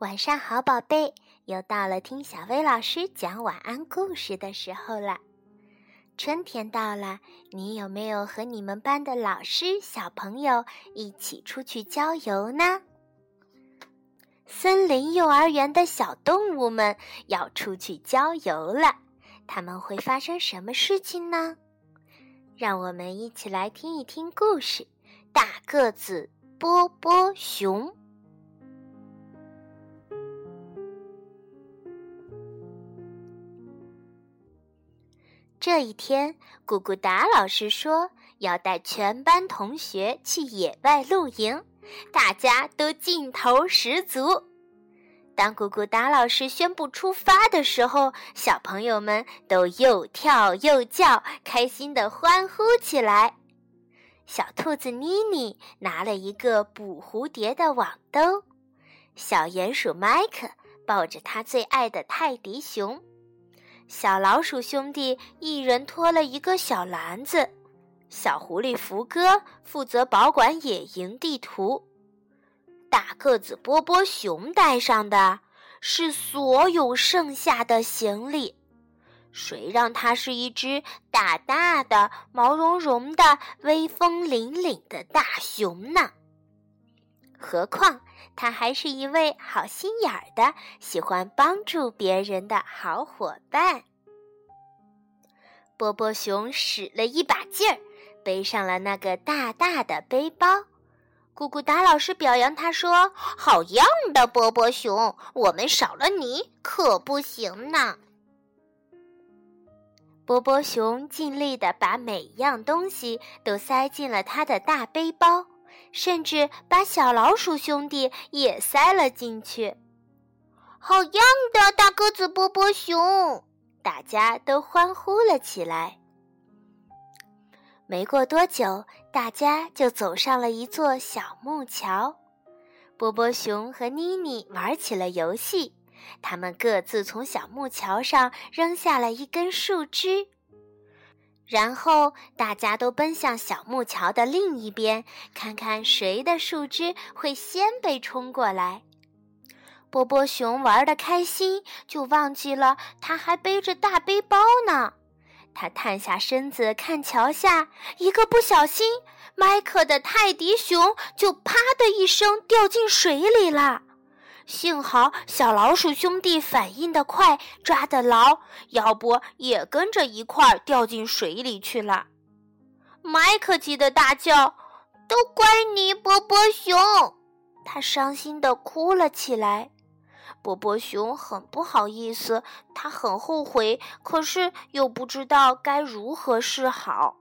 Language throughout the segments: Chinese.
晚上好，宝贝，又到了听小薇老师讲晚安故事的时候了。春天到了，你有没有和你们班的老师、小朋友一起出去郊游呢？森林幼儿园的小动物们要出去郊游了，他们会发生什么事情呢？让我们一起来听一听故事：大个子波波熊。这一天，咕咕达老师说要带全班同学去野外露营，大家都劲头十足。当咕咕达老师宣布出发的时候，小朋友们都又跳又叫，开心地欢呼起来。小兔子妮妮拿了一个捕蝴蝶的网兜，小鼹鼠麦克抱着他最爱的泰迪熊。小老鼠兄弟一人拖了一个小篮子，小狐狸福哥负责保管野营地图，大个子波波熊带上的是所有剩下的行李。谁让它是一只大大的、毛茸茸的、威风凛凛的大熊呢？何况他还是一位好心眼儿的、喜欢帮助别人的好伙伴。波波熊使了一把劲儿，背上了那个大大的背包。咕咕达老师表扬他说：“好样的，波波熊！我们少了你可不行呢。”波波熊尽力的把每样东西都塞进了他的大背包。甚至把小老鼠兄弟也塞了进去。好样的，大个子波波熊！大家都欢呼了起来。没过多久，大家就走上了一座小木桥。波波熊和妮妮玩起了游戏，他们各自从小木桥上扔下了一根树枝。然后大家都奔向小木桥的另一边，看看谁的树枝会先被冲过来。波波熊玩得开心，就忘记了他还背着大背包呢。他探下身子看桥下，一个不小心，麦克的泰迪熊就啪的一声掉进水里了。幸好小老鼠兄弟反应的快，抓得牢，要不也跟着一块儿掉进水里去了。麦克急得大叫：“都怪你，波波熊！”他伤心的哭了起来。波波熊很不好意思，他很后悔，可是又不知道该如何是好。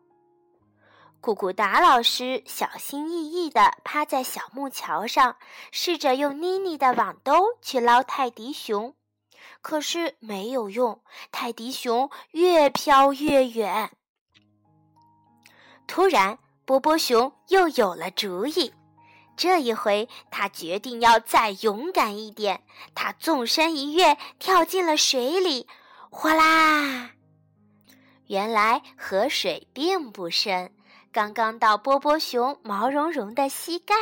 咕咕达老师小心翼翼地趴在小木桥上，试着用妮妮的网兜去捞泰迪熊，可是没有用，泰迪熊越飘越远。突然，波波熊又有了主意，这一回他决定要再勇敢一点，他纵身一跃，跳进了水里，哗啦！原来河水并不深。刚刚到波波熊毛茸茸的膝盖，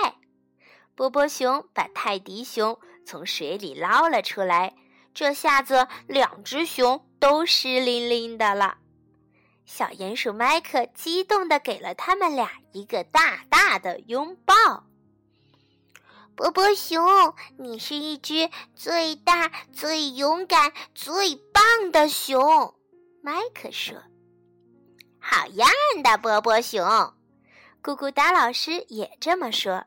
波波熊把泰迪熊从水里捞了出来。这下子，两只熊都湿淋淋的了。小鼹鼠麦克激动地给了他们俩一个大大的拥抱。波波熊，你是一只最大、最勇敢、最棒的熊，麦克说。好样的，波波熊！咕咕达老师也这么说。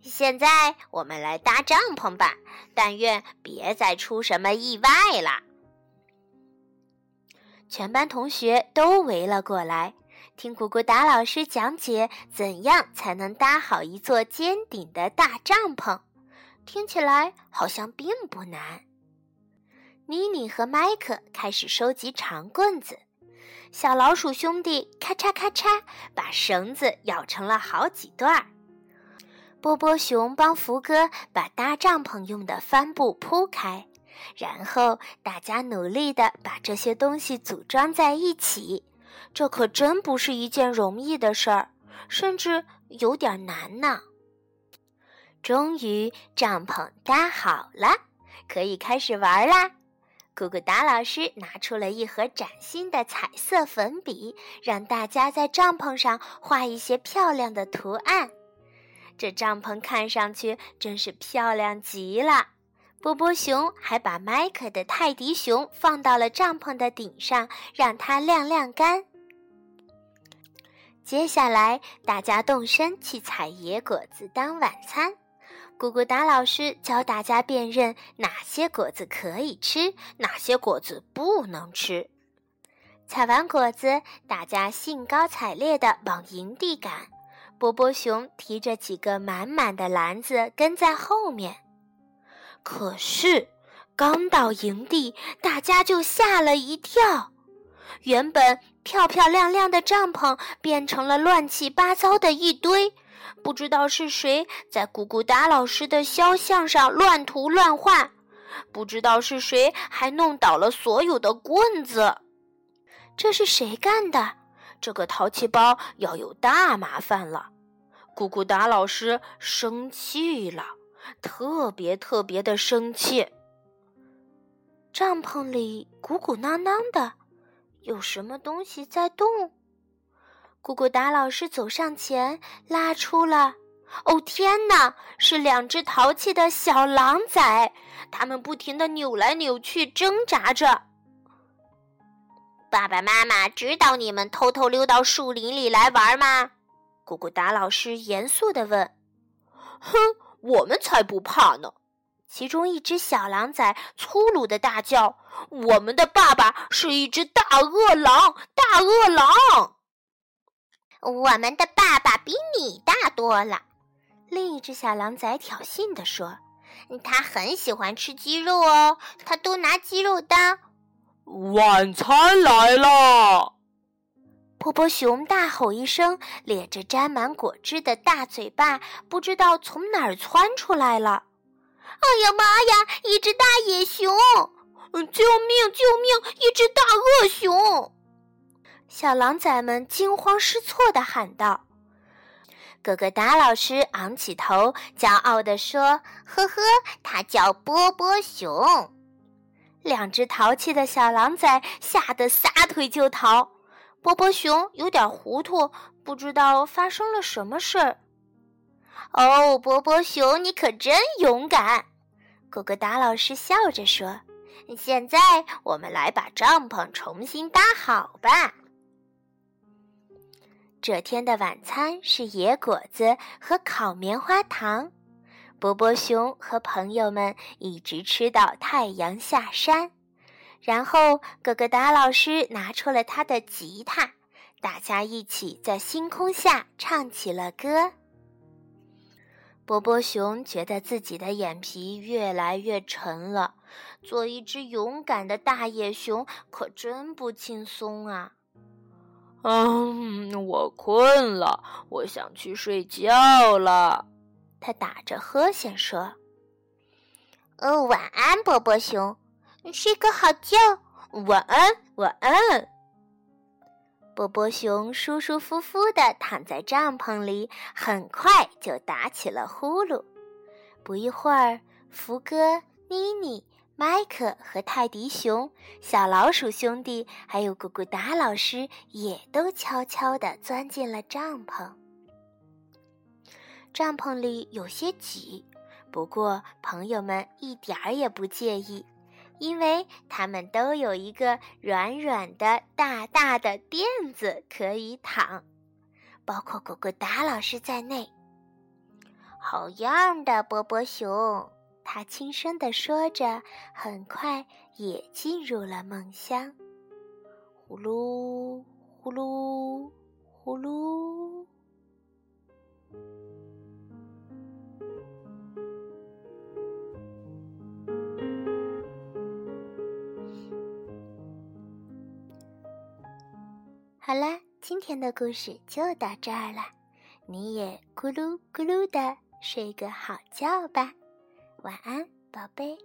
现在我们来搭帐篷吧，但愿别再出什么意外了。全班同学都围了过来，听咕咕达老师讲解怎样才能搭好一座尖顶的大帐篷。听起来好像并不难。妮妮和麦克开始收集长棍子。小老鼠兄弟咔嚓咔嚓把绳子咬成了好几段儿。波波熊帮福哥把搭帐篷用的帆布铺开，然后大家努力的把这些东西组装在一起。这可真不是一件容易的事儿，甚至有点难呢。终于帐篷搭好了，可以开始玩啦！咕咕达老师拿出了一盒崭新的彩色粉笔，让大家在帐篷上画一些漂亮的图案。这帐篷看上去真是漂亮极了。波波熊还把麦克的泰迪熊放到了帐篷的顶上，让它晾晾干。接下来，大家动身去采野果子当晚餐。咕咕达老师教大家辨认哪些果子可以吃，哪些果子不能吃。采完果子，大家兴高采烈地往营地赶。波波熊提着几个满满的篮子跟在后面。可是，刚到营地，大家就吓了一跳。原本漂漂亮亮的帐篷变成了乱七八糟的一堆。不知道是谁在咕咕达老师的肖像上乱涂乱画，不知道是谁还弄倒了所有的棍子，这是谁干的？这个淘气包要有大麻烦了！咕咕达老师生气了，特别特别的生气。帐篷里鼓鼓囊囊的，有什么东西在动？咕咕达老师走上前，拉出了。哦天哪，是两只淘气的小狼崽，它们不停地扭来扭去，挣扎着。爸爸妈妈知道你们偷偷溜到树林里来玩吗？咕咕达老师严肃地问。哼，我们才不怕呢！其中一只小狼崽粗鲁地大叫：“我们的爸爸是一只大饿狼，大饿狼！”我们的爸爸比你大多了，另一只小狼崽挑衅地说：“他很喜欢吃鸡肉哦，他都拿鸡肉当。”晚餐来了！波波熊大吼一声，咧着沾满果汁的大嘴巴，不知道从哪儿窜出来了。哎呀妈呀！一只大野熊！救命！救命！一只大恶熊！小狼崽们惊慌失措地喊道：“哥哥达老师昂起头，骄傲地说：‘呵呵，他叫波波熊。’两只淘气的小狼崽吓得撒腿就逃。波波熊有点糊涂，不知道发生了什么事儿。哦，波波熊，你可真勇敢！”哥哥达老师笑着说：“现在我们来把帐篷重新搭好吧。”这天的晚餐是野果子和烤棉花糖。波波熊和朋友们一直吃到太阳下山，然后哥哥达老师拿出了他的吉他，大家一起在星空下唱起了歌。波波熊觉得自己的眼皮越来越沉了，做一只勇敢的大野熊可真不轻松啊！嗯，我困了，我想去睡觉了。他打着呵欠说：“哦，晚安，波波熊，睡个好觉。晚安，晚安。”波波熊舒舒服服的躺在帐篷里，很快就打起了呼噜。不一会儿，福哥、妮妮。麦克和泰迪熊、小老鼠兄弟，还有咕咕达老师，也都悄悄地钻进了帐篷。帐篷里有些挤，不过朋友们一点儿也不介意，因为他们都有一个软软的、大大的垫子可以躺，包括咕咕达老师在内。好样的，波波熊！他轻声地说着，很快也进入了梦乡。呼噜呼噜呼噜。好啦，今天的故事就到这儿了，你也咕噜咕噜的睡个好觉吧。晚安，宝贝。